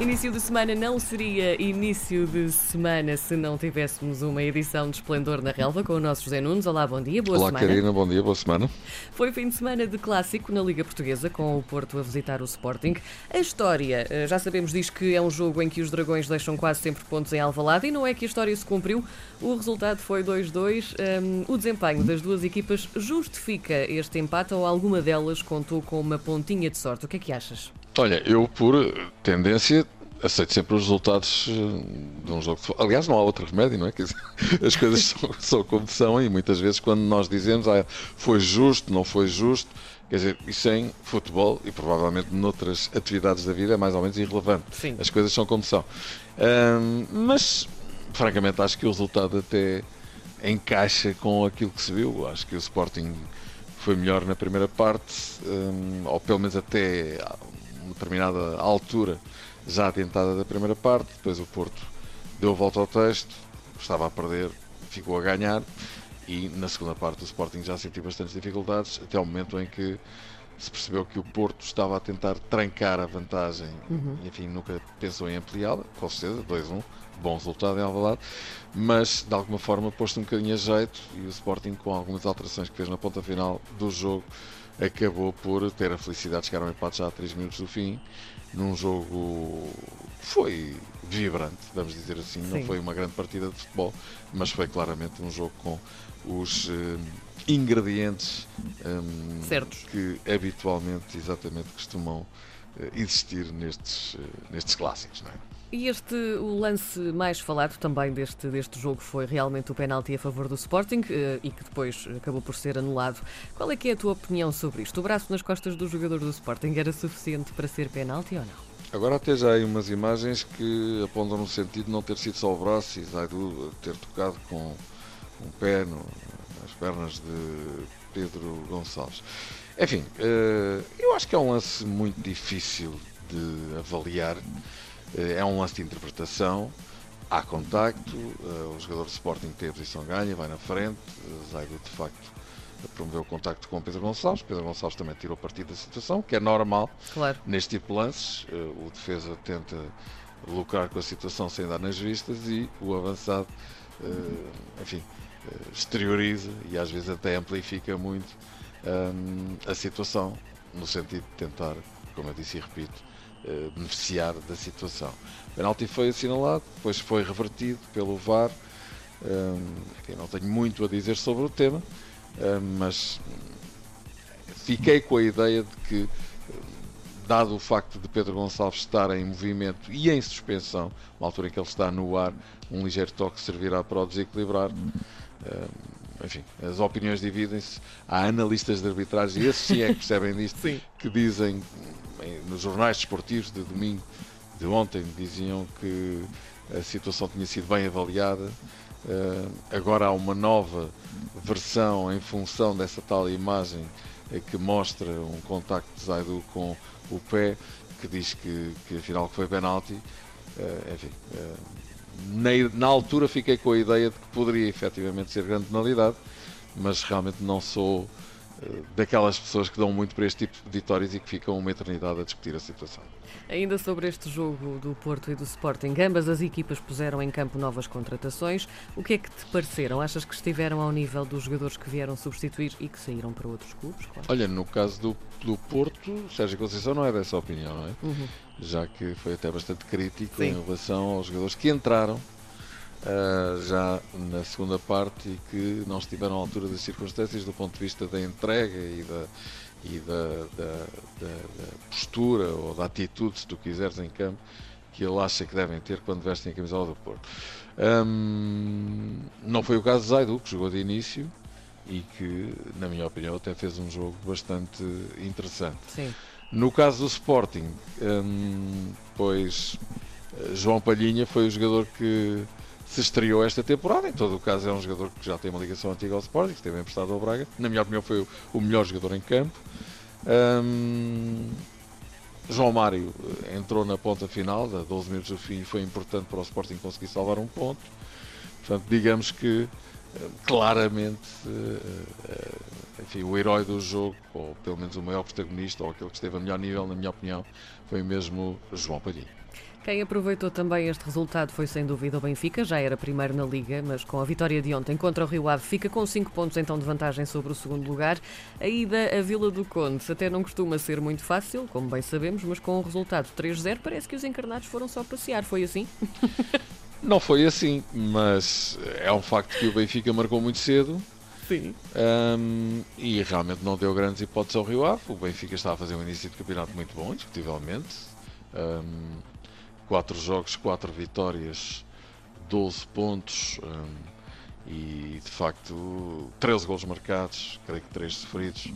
Início de semana não seria início de semana se não tivéssemos uma edição de Esplendor na Relva com o nosso José Nunes. Olá, bom dia, boa Olá, semana. Karina, bom dia, boa semana. Foi fim de semana de clássico na Liga Portuguesa, com o Porto a visitar o Sporting. A história, eh, já sabemos, diz que é um jogo em que os dragões deixam quase sempre pontos em Alvalade e não é que a história se cumpriu. O resultado foi 2-2. Um, o desempenho das duas equipas justifica este empate ou alguma delas contou com uma pontinha de sorte? O que é que achas? Olha, eu por tendência aceito sempre os resultados eh, de um jogo de futebol. Aliás, não há outro remédio, não é? Dizer, as coisas são, são como são e muitas vezes quando nós dizemos ah, foi justo, não foi justo, quer dizer, isso em futebol e provavelmente noutras atividades da vida é mais ou menos irrelevante. Sim. As coisas são como são. Ahm, mas, francamente, acho que o resultado até encaixa com aquilo que se viu. Acho que o Sporting foi melhor na primeira parte, ahm, ou pelo menos até determinada altura já adiantada da primeira parte. Depois o Porto deu volta ao texto, estava a perder, ficou a ganhar. E na segunda parte o Sporting já sentiu bastantes dificuldades, até o momento em que se percebeu que o Porto estava a tentar trancar a vantagem, enfim, nunca pensou em ampliá-la, com certeza, 2-1, bom resultado em Alvalade, mas de alguma forma pôs-se um bocadinho a jeito e o Sporting, com algumas alterações que fez na ponta final do jogo, acabou por ter a felicidade de chegar ao empate já a 3 minutos do fim, num jogo que foi vibrante, vamos dizer assim, não Sim. foi uma grande partida de futebol, mas foi claramente um jogo com os eh, ingredientes hum, Certos. que habitualmente, exatamente, costumam existir nestes, eh, nestes clássicos, não é? E este, o lance mais falado também deste, deste jogo foi realmente o penalti a favor do Sporting eh, e que depois acabou por ser anulado. Qual é que é a tua opinião sobre isto? O braço nas costas do jogador do Sporting era suficiente para ser penalti ou não? Agora até já há aí umas imagens que apontam no sentido de não ter sido só o braço e Zaidu ter tocado com um pé no, nas pernas de Pedro Gonçalves. Enfim, eh, eu acho que é um lance muito difícil de avaliar. Eh, É um lance de interpretação. Há contacto, eh, o jogador de Sporting tem a posição ganha, vai na frente. Zaidu de facto promoveu o contacto com Pedro Gonçalves. Pedro Gonçalves também tirou partido da situação, que é normal. Claro. Neste tipo de lances, o defesa tenta lucrar com a situação sem dar nas vistas e o avançado, enfim, exterioriza e às vezes até amplifica muito hum, a situação, no sentido de tentar, como eu disse e repito, eh, beneficiar da situação. O penalti foi assinalado, depois foi revertido pelo VAR. Hum, enfim, não tenho muito a dizer sobre o tema, mas fiquei com a ideia de que, dado o facto de Pedro Gonçalves estar em movimento e em suspensão, na altura em que ele está no ar, um ligeiro toque servirá para o desequilibrar. Enfim, as opiniões dividem-se. Há analistas de arbitragem, e esses sim é que percebem disto, que dizem, em- nos jornais desportivos de domingo, de ontem, diziam que a situação tinha sido bem avaliada. Eh, agora há uma nova versão em função dessa tal imagem eh, que mostra um contacto de Zaidu com o pé, que diz que, que afinal foi penalti. Eh, enfim, eh, na, na altura fiquei com a ideia de que poderia efetivamente ser grande penalidade, mas realmente não sou daquelas pessoas que dão muito para este tipo de vitórias e que ficam uma eternidade a discutir a situação. Ainda sobre este jogo do Porto e do Sporting, ambas as equipas puseram em campo novas contratações. O que é que te pareceram? Achas que estiveram ao nível dos jogadores que vieram substituir e que saíram para outros clubes? Claro. Olha, no caso do, do Porto, Sérgio Conceição não é dessa opinião, não é? Uhum. Já que foi até bastante crítico Sim. em relação aos jogadores que entraram ah, já na segunda parte e que não estiveram à altura das circunstâncias do ponto de vista da entrega e da, e da, da- da- postura ou da atitude, se tu quiseres, em campo, que ele acha que devem ter quando vestem a camisola do Porto. Hum, não foi o caso de Zaidu, que jogou de início e que, na minha opinião, até fez um jogo bastante interessante. Sim. No caso do Sporting, hum, pois eh, João Palhinha foi o jogador que se estreou esta temporada. Em todo o caso, é um jogador que já tem uma ligação antiga ao Sporting, que esteve emprestado ao Braga. Na minha opinião, foi o, melhor jogador em campo. Hum, João Mário eh, entrou na ponta final, da 12 minutos do fim, e foi importante para o Sporting conseguir salvar um ponto. Portanto, digamos que eh, claramente, eh, enfim, o herói do jogo, ou pelo menos o maior protagonista, ou aquele que esteve a melhor nível, na minha opinião, foi mesmo João Palhinha. Quem aproveitou também este resultado foi sem dúvida o Benfica, já era primeiro na Liga, mas com a vitória de ontem contra o Rio Ave fica com 5 pontos então de vantagem sobre o segundo lugar. A ida à Vila do Conde até não costuma ser muito fácil, como bem sabemos, mas com o resultado 3-0 parece que os encarnados foram só passear, foi assim? Não foi assim, mas é um facto que o Benfica marcou muito cedo. Sim. Um, e realmente não deu grandes hipóteses ao Rio Ave. O Benfica está a fazer um início de campeonato muito bom, indiscutivelmente. Um, quatro jogos, quatro vitórias, 12 pontos um, e de facto 13 gols marcados, creio que 3 sofridos.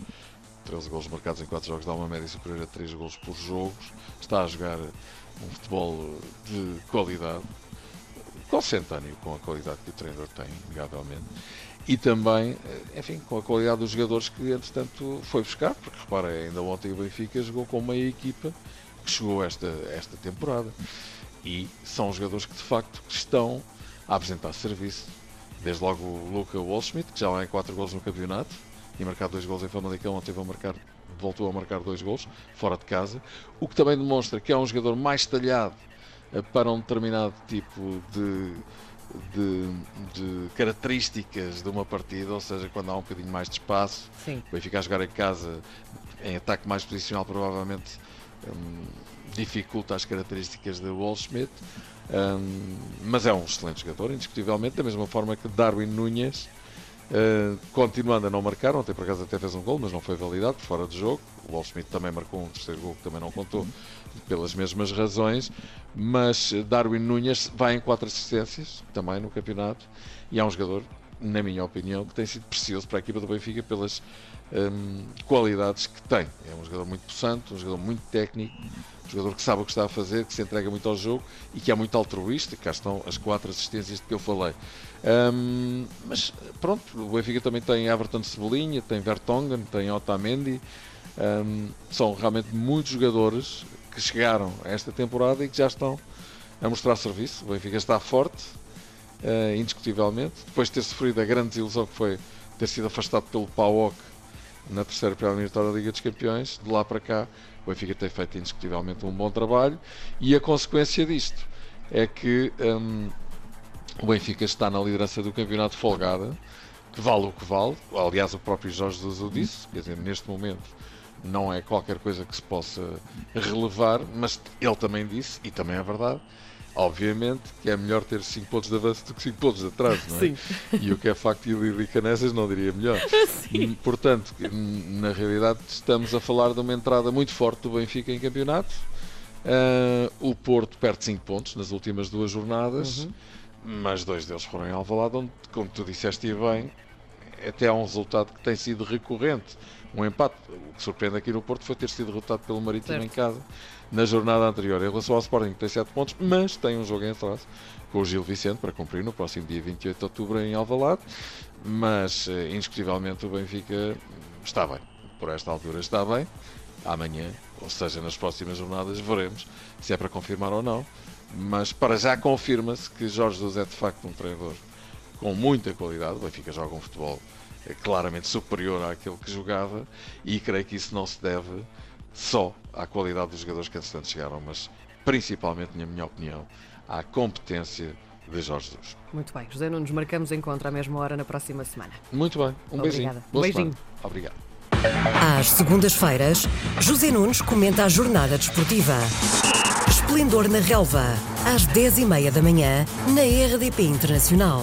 13 gols marcados em 4 jogos dá uma média superior a 3 gols por jogo. Está a jogar um futebol de qualidade consentâneo com a qualidade que o treinador tem, inegavelmente. E também, eh, enfim, com a qualidade dos jogadores que, entretanto, foi buscar, porque repara, ainda ontem o Benfica jogou com meia equipa que chegou esta, esta temporada. E são jogadores que, de facto, estão a apresentar serviço. Desde logo o Luca Wallschmidt, que já vai em 4 gols no campeonato, e marcar 2 gols em Famalicão, ontem vão marcar, voltou a marcar 2 gols, fora de casa. O que também demonstra que é um jogador mais talhado eh, para um determinado tipo de, de, de, características de uma partida, ou seja, quando há um bocadinho mais de espaço, Sim. vai ficar a jogar em casa em ataque mais posicional, provavelmente um, dificulta as características de Wall Schmidt. Um, mas é um excelente jogador, indiscutivelmente, da mesma forma que Darwin Núñez, uh, continuando a não marcar, ontem por acaso até fez um gol, mas não foi validado, fora de jogo. O Wall Schmidt também marcou um terceiro gol que também não contou pelas mesmas razões, mas Darwin Núñez vai em quatro assistências também no campeonato e é um jogador, na minha opinião, que tem sido precioso para a equipa do Benfica pelas um, qualidades que tem. É um jogador muito possante, um jogador muito técnico, um jogador que sabe o que está a fazer, que se entrega muito ao jogo e que é muito altruísta. Cá estão as quatro assistências de que eu falei. Um, mas pronto, o Benfica também tem Everton Cebolinha, tem Vertonghen, tem Otamendi. Um, são realmente muitos jogadores que chegaram esta temporada e que já estão a mostrar serviço. O Benfica está forte, uh, indiscutivelmente. Depois de ter sofrido a grande desilusão que foi ter sido afastado pelo PAOK na terceira eliminatória da Liga dos Campeões, de lá para cá, o Benfica tem feito indiscutivelmente um bom trabalho e a consequência disto é que um, o Benfica está na liderança do campeonato folgada, que vale o que vale. Aliás, o próprio Jorge Jesus o disse, quer dizer, neste momento não é qualquer coisa que se possa relevar, mas ele também disse, e também é verdade, obviamente que é melhor ter 5 pontos de avanço do que 5 pontos de atraso, não é? Sim. E o que é facto de Lili Canessas não diria melhor. Sim. Portanto, na realidade estamos a falar de uma entrada muito forte do Benfica em campeonato. Uh, o Porto perde 5 pontos nas últimas duas jornadas, Uhum. mas dois deles foram em Alvalade, onde, como tu disseste e bem, até há um resultado que tem sido recorrente, um empate. O que surpreende aqui no Porto foi ter sido derrotado pelo Marítimo Certo. em casa na jornada anterior. Em relação ao Sporting, que tem 7 pontos, mas tem um jogo em atraso com o Gil Vicente para cumprir no próximo dia 28 de outubro em Alvalade. Mas, eh, indiscutivelmente, o Benfica está bem. Por esta altura está bem. Amanhã, ou seja, nas próximas jornadas, veremos se é para confirmar ou não. Mas para já confirma-se que Jorge Jesus é de facto um treinador com muita qualidade. O Benfica joga um futebol claramente superior àquele que jogava e creio que isso não se deve só à qualidade dos jogadores que entretanto chegaram, mas principalmente, na minha opinião, à competência de Jorge Jesus. Muito bem, José Nunes, marcamos encontro à mesma hora na próxima semana. Muito bem, um beijinho. Obrigada. Boa Beijinho. semana. Obrigado. Às segundas-feiras, José Nunes comenta a jornada desportiva. Esplendor na Relva, às 10h30 da manhã, na RDP Internacional.